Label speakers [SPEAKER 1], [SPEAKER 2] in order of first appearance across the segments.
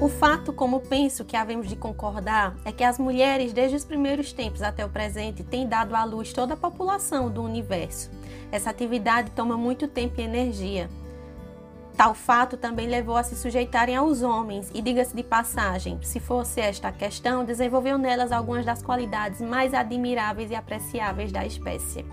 [SPEAKER 1] O fato, como penso que havemos de concordar, é que as mulheres, desde os primeiros tempos até o presente, têm dado à luz toda a população do universo. Essa atividade toma muito tempo e energia. Tal fato também levou a se sujeitarem aos homens, e diga-se de passagem, se fosse esta a questão, desenvolveu nelas algumas das qualidades mais admiráveis e apreciáveis da espécie.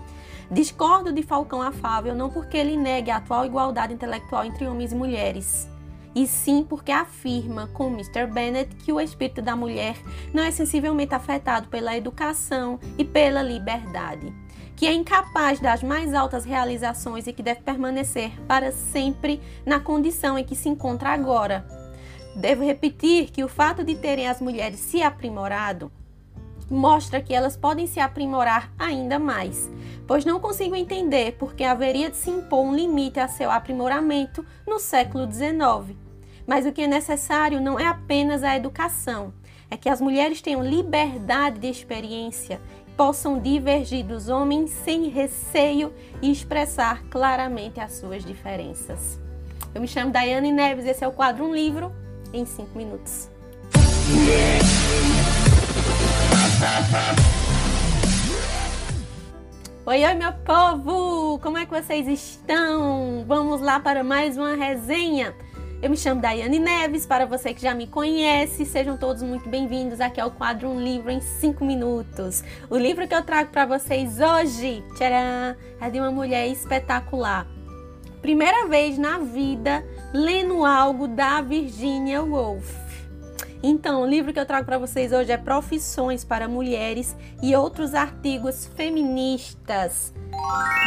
[SPEAKER 1] Discordo de Falcão Afável não porque ele negue a atual igualdade intelectual entre homens e mulheres e sim porque afirma com Mr. Bennett que o espírito da mulher não é sensivelmente afetado pela educação e pela liberdade, que é incapaz das mais altas realizações e que deve permanecer para sempre na condição em que se encontra agora. Devo repetir que o fato de terem as mulheres se aprimorado mostra que elas podem se aprimorar ainda mais, pois não consigo entender por que haveria de se impor um limite a seu aprimoramento no século XIX. Mas o que é necessário não é apenas a educação, é que as mulheres tenham liberdade de experiência, possam divergir dos homens sem receio e expressar claramente as suas diferenças. Eu me chamo Daiane Neves, esse é o quadro Um Livro em 5 minutos. Oi, oi, meu povo! Como é que vocês estão? Vamos lá para mais uma resenha. Eu me chamo Daiane Neves, para você que já me conhece, sejam todos muito bem-vindos aqui ao quadro Um Livro em 5 Minutos. O livro que eu trago para vocês hoje, tcharam, é de uma mulher espetacular. Primeira vez na vida lendo algo da Virginia Woolf. Então, o livro que eu trago para vocês hoje é Profissões para Mulheres e outros artigos feministas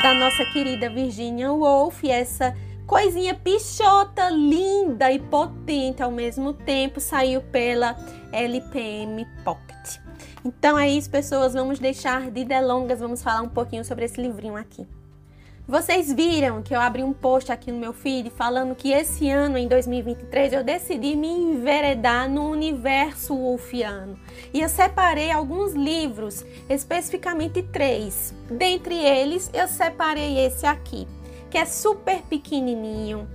[SPEAKER 1] da nossa querida Virginia Woolf, essa coisinha pichota, linda e potente ao mesmo tempo, saiu pela LPM Pocket. Então é isso, pessoas, vamos deixar de delongas, vamos falar um pouquinho sobre esse livrinho aqui. Vocês viram que eu abri um post aqui no meu feed falando que esse ano, em 2023, eu decidi me enveredar no universo wolfiano. E eu separei alguns livros, especificamente três. Dentre eles, eu separei esse aqui, que é super pequenininho.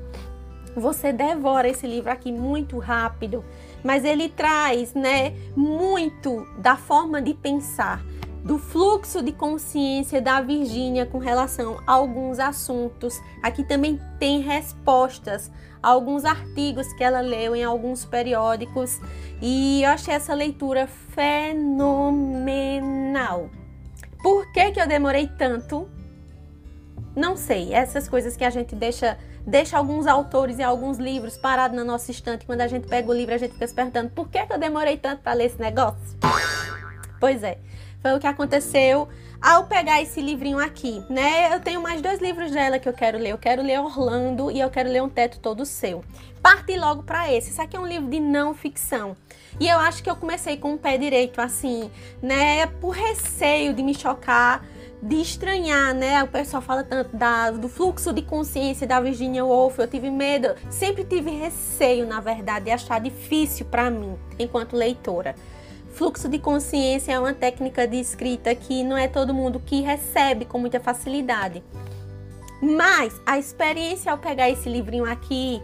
[SPEAKER 1] Você devora esse livro aqui muito rápido, mas ele traz, né, muito da forma de pensar do fluxo de consciência da Virgínia com relação a alguns assuntos. Aqui também tem respostas a alguns artigos que ela leu em alguns periódicos e eu achei essa leitura fenomenal. Por que, que eu demorei tanto? Não sei, essas coisas que a gente deixa deixa alguns autores e alguns livros parados na nossa estante. Quando a gente pega o livro, a gente fica se perguntando por que, que eu demorei tanto para ler esse negócio? Pois é, foi o que aconteceu ao pegar esse livrinho aqui, né? Eu tenho mais dois livros dela que eu quero ler. Eu quero ler Orlando e eu quero ler Um Teto Todo Seu. Parti logo para esse. Isso aqui é um livro de não ficção. E eu acho que eu comecei com o pé direito, assim, né? Por receio de me chocar, de estranhar, né? O pessoal fala tanto da, do fluxo de consciência da Virginia Woolf. Eu tive medo, sempre tive receio, na verdade, de achar difícil para mim, enquanto leitora. Fluxo de consciência é uma técnica de escrita que não é todo mundo que recebe com muita facilidade. Mas a experiência ao pegar esse livrinho aqui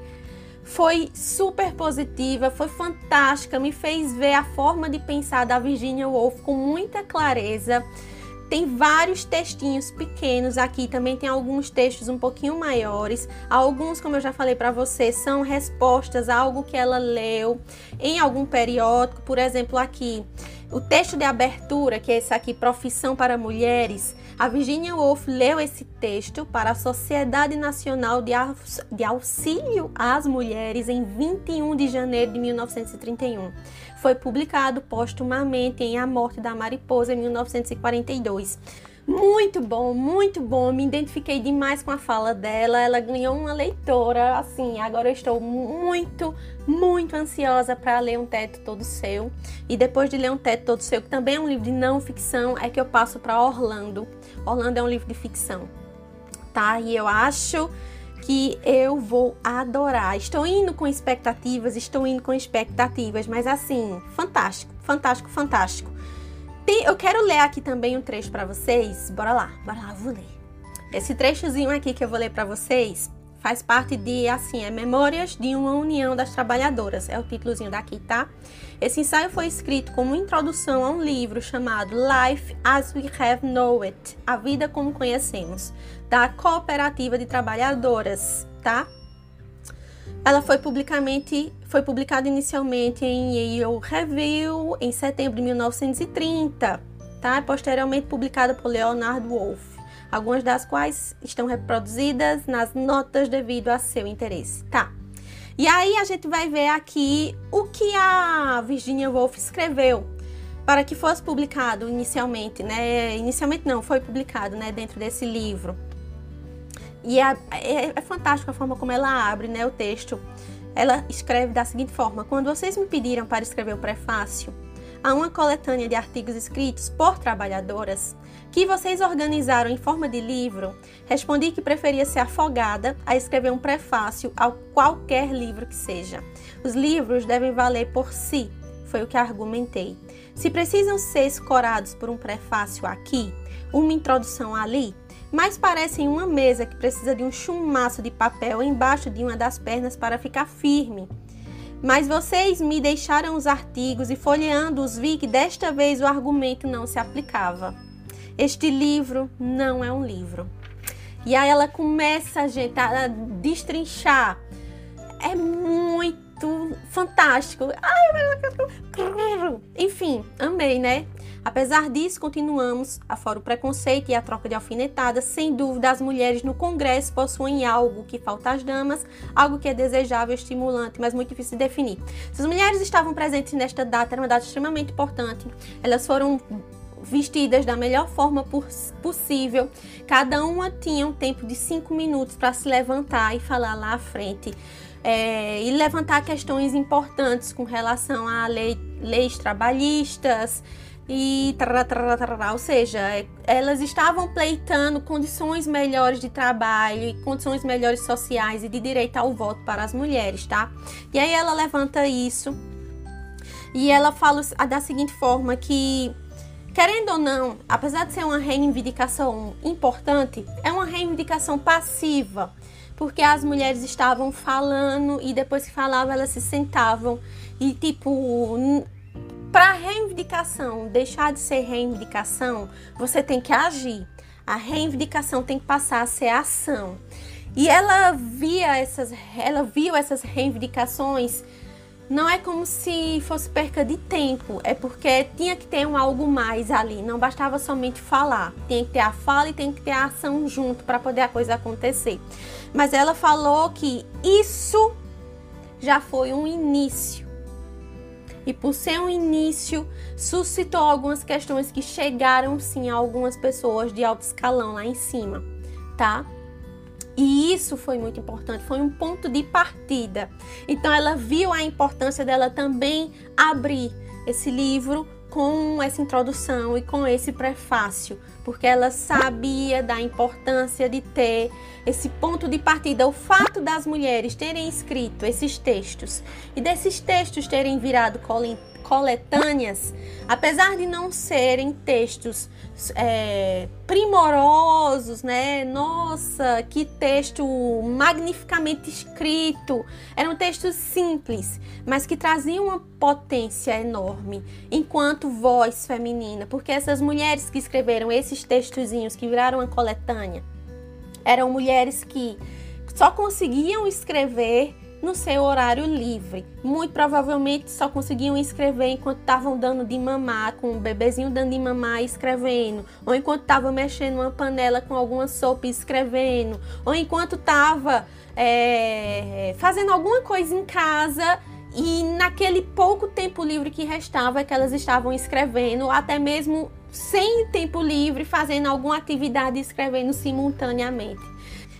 [SPEAKER 1] foi super positiva, foi fantástica, me fez ver a forma de pensar da Virginia Woolf com muita clareza tem vários textinhos pequenos aqui, também tem alguns textos um pouquinho maiores. Alguns, como eu já falei para você, são respostas a algo que ela leu em algum periódico, por exemplo, aqui. O texto de abertura, que é esse aqui, Profissão para Mulheres, a Virginia Woolf leu esse texto para a Sociedade Nacional de Auxílio às Mulheres em 21 de janeiro de 1931 foi publicado postumamente em A Morte da Mariposa, em 1942. Muito bom, muito bom. Me identifiquei demais com a fala dela. Ela ganhou uma leitora. Assim, agora eu estou muito, muito ansiosa para ler Um Teto Todo Seu. E depois de ler Um Teto Todo Seu, que também é um livro de não ficção, é que eu passo para Orlando. Orlando é um livro de ficção, tá? E eu acho que eu vou adorar. Estou indo com expectativas, estou indo com expectativas, mas assim, fantástico, fantástico, fantástico. Tem, eu quero ler aqui também um trecho para vocês. Bora lá, bora lá, vou ler. Esse trechozinho aqui que eu vou ler para vocês faz parte de, assim, é Memórias de uma União das Trabalhadoras, é o títulozinho daqui, tá? Esse ensaio foi escrito como introdução a um livro chamado Life as We Have Know It, A Vida Como Conhecemos, da Cooperativa de Trabalhadoras, tá? Ela foi publicamente foi publicada inicialmente em Yale Review em setembro de 1930, tá? Posteriormente publicada por Leonard Wolff algumas das quais estão reproduzidas nas notas devido a seu interesse, tá? E aí a gente vai ver aqui o que a Virginia Woolf escreveu para que fosse publicado inicialmente, né? Inicialmente não, foi publicado, né, dentro desse livro. E é, é, é fantástico a forma como ela abre, né, o texto. Ela escreve da seguinte forma: Quando vocês me pediram para escrever o prefácio a uma coletânea de artigos escritos por trabalhadoras, que vocês organizaram em forma de livro, respondi que preferia ser afogada a escrever um prefácio a qualquer livro que seja. Os livros devem valer por si, foi o que argumentei. Se precisam ser escorados por um prefácio aqui, uma introdução ali, mas parecem uma mesa que precisa de um chumaço de papel embaixo de uma das pernas para ficar firme. Mas vocês me deixaram os artigos e folheando-os vi que desta vez o argumento não se aplicava. Este livro não é um livro. E aí ela começa, gente, a destrinchar. É muito fantástico. Ai, enfim, amei, né? Apesar disso, continuamos, afora o preconceito e a troca de alfinetadas, sem dúvida as mulheres no Congresso possuem algo que falta às damas, algo que é desejável, estimulante, mas muito difícil de definir. Se as mulheres estavam presentes nesta data, era uma data extremamente importante. Elas foram vestidas da melhor forma possível. Cada uma tinha um tempo de cinco minutos para se levantar e falar lá à frente. É, e levantar questões importantes com relação a lei, leis trabalhistas e tarará, tarará, tarará, ou seja, é, elas estavam pleitando condições melhores de trabalho condições melhores sociais e de direito ao voto para as mulheres, tá? E aí ela levanta isso e ela fala da seguinte forma que Querendo ou não, apesar de ser uma reivindicação importante, é uma reivindicação passiva, porque as mulheres estavam falando e depois que falavam elas se sentavam e tipo para reivindicação deixar de ser reivindicação, você tem que agir. A reivindicação tem que passar a ser ação. E ela via essas, ela viu essas reivindicações não é como se fosse perca de tempo, é porque tinha que ter um algo mais ali, não bastava somente falar, tinha que ter a fala e tem que ter a ação junto para poder a coisa acontecer. Mas ela falou que isso já foi um início. E por ser um início, suscitou algumas questões que chegaram sim a algumas pessoas de alto escalão lá em cima, tá? E isso foi muito importante, foi um ponto de partida. Então ela viu a importância dela também abrir esse livro com essa introdução e com esse prefácio, porque ela sabia da importância de ter esse ponto de partida, o fato das mulheres terem escrito esses textos e desses textos terem virado coletâneas, apesar de não serem textos é, primorosos, né? Nossa, que texto magnificamente escrito! Eram textos simples, mas que traziam uma potência enorme enquanto voz feminina, porque essas mulheres que escreveram esses textozinhos que viraram uma coletânea eram mulheres que só conseguiam escrever no seu horário livre. Muito provavelmente só conseguiam escrever enquanto estavam dando de mamar, com o bebezinho dando de mamar e escrevendo, ou enquanto estava mexendo uma panela com alguma sopa e escrevendo, ou enquanto estava é, fazendo alguma coisa em casa e naquele pouco tempo livre que restava é que elas estavam escrevendo, até mesmo sem tempo livre, fazendo alguma atividade e escrevendo simultaneamente.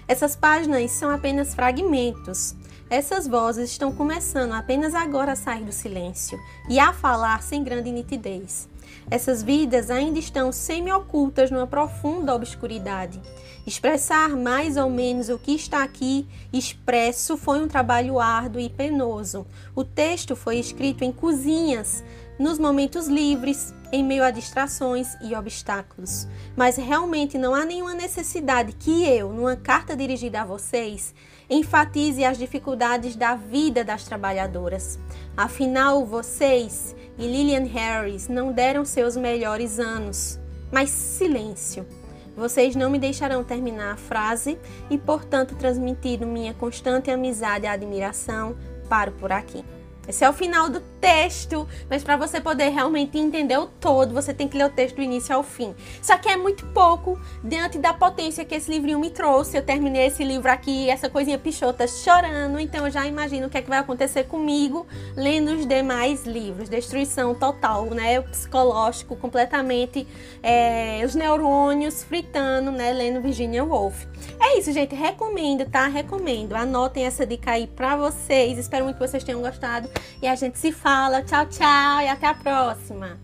[SPEAKER 1] Essas páginas são apenas fragmentos essas vozes estão começando apenas agora a sair do silêncio e a falar sem grande nitidez. Essas vidas ainda estão semi-ocultas numa profunda obscuridade. Expressar mais ou menos o que está aqui expresso foi um trabalho árduo e penoso. O texto foi escrito em cozinhas, nos momentos livres, em meio a distrações e obstáculos. Mas realmente não há nenhuma necessidade que eu, numa carta dirigida a vocês, enfatize as dificuldades da vida das trabalhadoras. Afinal, vocês e Lillian Harris não deram seus melhores anos. Mas silêncio. Vocês não me deixarão terminar a frase e, portanto, transmitir minha constante amizade e admiração. Paro por aqui. Esse é o final do texto, mas para você poder realmente entender o todo, você tem que ler o texto do início ao fim. Só que é muito pouco diante da potência que esse livrinho me trouxe. Eu terminei esse livro aqui, essa coisinha pichota, chorando, então eu já imagino o que é que vai acontecer comigo lendo os demais livros. Destruição total, né? Psicológico completamente, é, os neurônios fritando, né? Lendo Virginia Woolf. É isso, gente. Recomendo, tá? Recomendo. Anotem essa dica aí pra vocês. Espero muito que vocês tenham gostado. E a gente se fala. Tchau, tchau. E até a próxima.